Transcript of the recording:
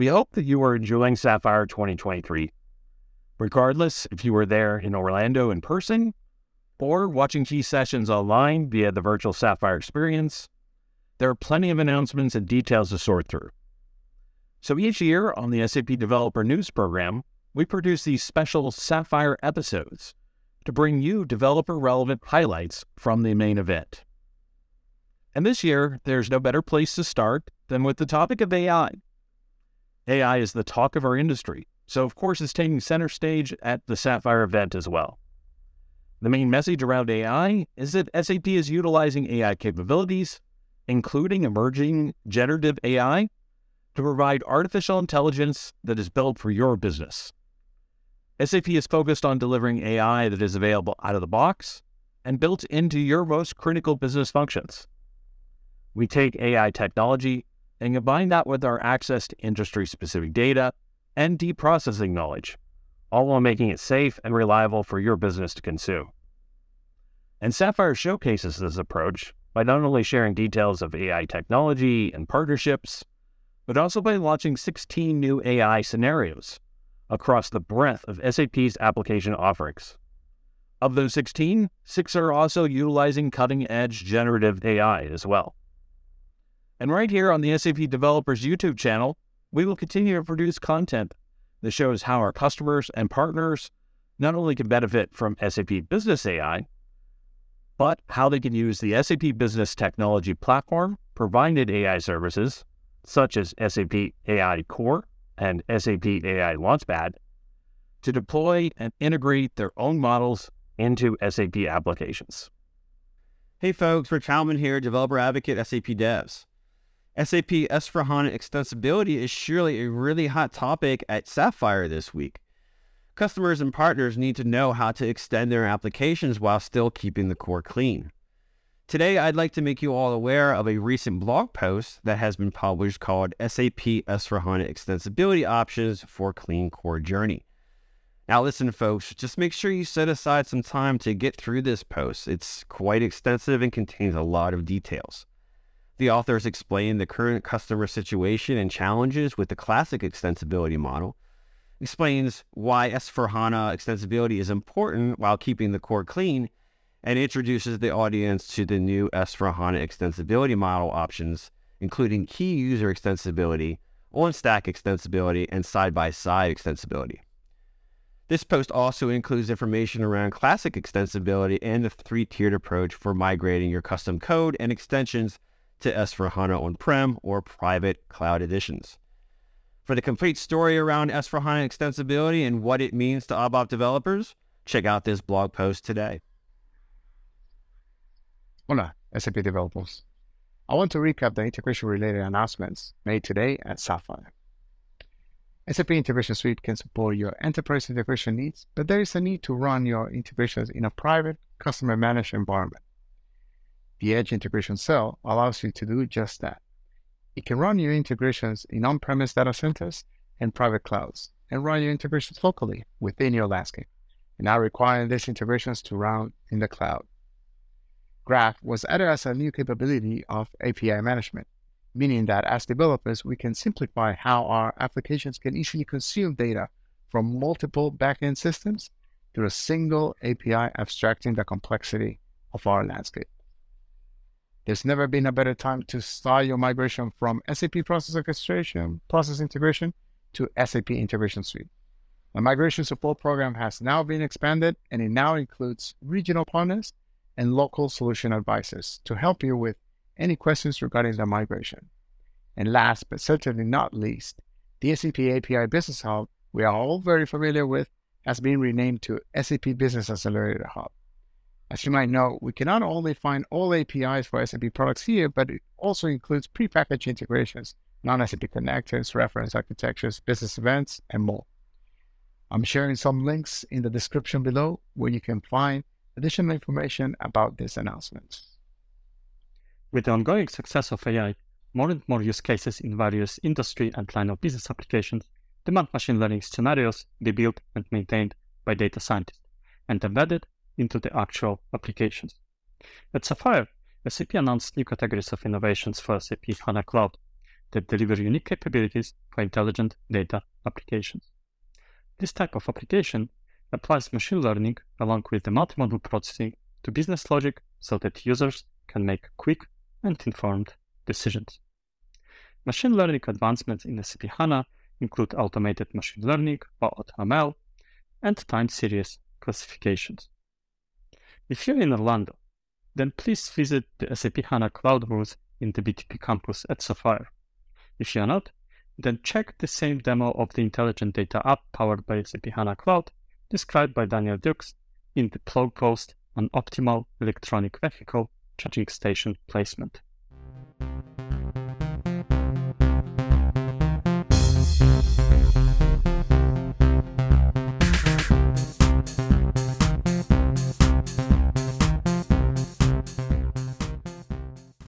We hope that you are enjoying Sapphire 2023. Regardless if you were there in Orlando in person or watching key sessions online via the virtual Sapphire experience, there are plenty of announcements and details to sort through. So each year on the SAP Developer News Program, we produce these special Sapphire episodes to bring you developer relevant highlights from the main event. And this year, there's no better place to start than with the topic of AI. AI is the talk of our industry, so of course it's taking center stage at the Sapphire event as well. The main message around AI is that SAP is utilizing AI capabilities, including emerging generative AI, to provide artificial intelligence that is built for your business. SAP is focused on delivering AI that is available out of the box and built into your most critical business functions. We take AI technology and combine that with our access to industry specific data and deep processing knowledge, all while making it safe and reliable for your business to consume. And Sapphire showcases this approach by not only sharing details of AI technology and partnerships, but also by launching 16 new AI scenarios across the breadth of SAP's application offerings. Of those 16, six are also utilizing cutting edge generative AI as well. And right here on the SAP Developers YouTube channel, we will continue to produce content that shows how our customers and partners not only can benefit from SAP Business AI, but how they can use the SAP Business Technology Platform provided AI services, such as SAP AI Core and SAP AI Launchpad, to deploy and integrate their own models into SAP applications. Hey folks, Rich Heilman here, developer advocate SAP Devs. SAP S4HANA extensibility is surely a really hot topic at Sapphire this week. Customers and partners need to know how to extend their applications while still keeping the core clean. Today, I'd like to make you all aware of a recent blog post that has been published called SAP S4HANA Extensibility Options for Clean Core Journey. Now, listen, folks, just make sure you set aside some time to get through this post. It's quite extensive and contains a lot of details. The authors explain the current customer situation and challenges with the classic extensibility model, explains why S4HANA extensibility is important while keeping the core clean, and introduces the audience to the new S4HANA extensibility model options, including key user extensibility, on stack extensibility, and side by side extensibility. This post also includes information around classic extensibility and the three tiered approach for migrating your custom code and extensions to S4HANA on-prem or private cloud editions. For the complete story around S4HANA extensibility and what it means to ABAP developers, check out this blog post today. Hola, SAP developers. I want to recap the integration-related announcements made today at Sapphire. SAP Integration Suite can support your enterprise integration needs, but there is a need to run your integrations in a private, customer-managed environment. The Edge Integration Cell allows you to do just that. It can run your integrations in on-premise data centers and private clouds, and run your integrations locally within your landscape, without requiring these integrations to run in the cloud. Graph was added as a new capability of API management, meaning that as developers, we can simplify how our applications can easily consume data from multiple backend systems through a single API abstracting the complexity of our landscape. There's never been a better time to start your migration from SAP Process Orchestration, Process Integration to SAP Integration Suite. The migration support program has now been expanded and it now includes regional partners and local solution advisors to help you with any questions regarding the migration. And last but certainly not least, the SAP API Business Hub we are all very familiar with has been renamed to SAP Business Accelerator Hub. As you might know, we cannot only find all APIs for SAP products here, but it also includes prepackaged integrations, non-SAP connectors, reference architectures, business events, and more. I'm sharing some links in the description below where you can find additional information about these announcements. With the ongoing success of AI, more and more use cases in various industry and line of business applications demand machine learning scenarios be built and maintained by data scientists and embedded into the actual applications. At Sapphire, SAP announced new categories of innovations for SAP HANA Cloud. that deliver unique capabilities for intelligent data applications. This type of application applies machine learning along with the multimodal processing to business logic so that users can make quick and informed decisions. Machine learning advancements in SAP HANA include automated machine learning or AutoML and time series classifications. If you're in Orlando, then please visit the SAP HANA Cloud booth in the BTP campus at Sapphire. If you're not, then check the same demo of the intelligent data app powered by SAP HANA Cloud described by Daniel Dukes in the blog post on optimal electronic vehicle charging station placement.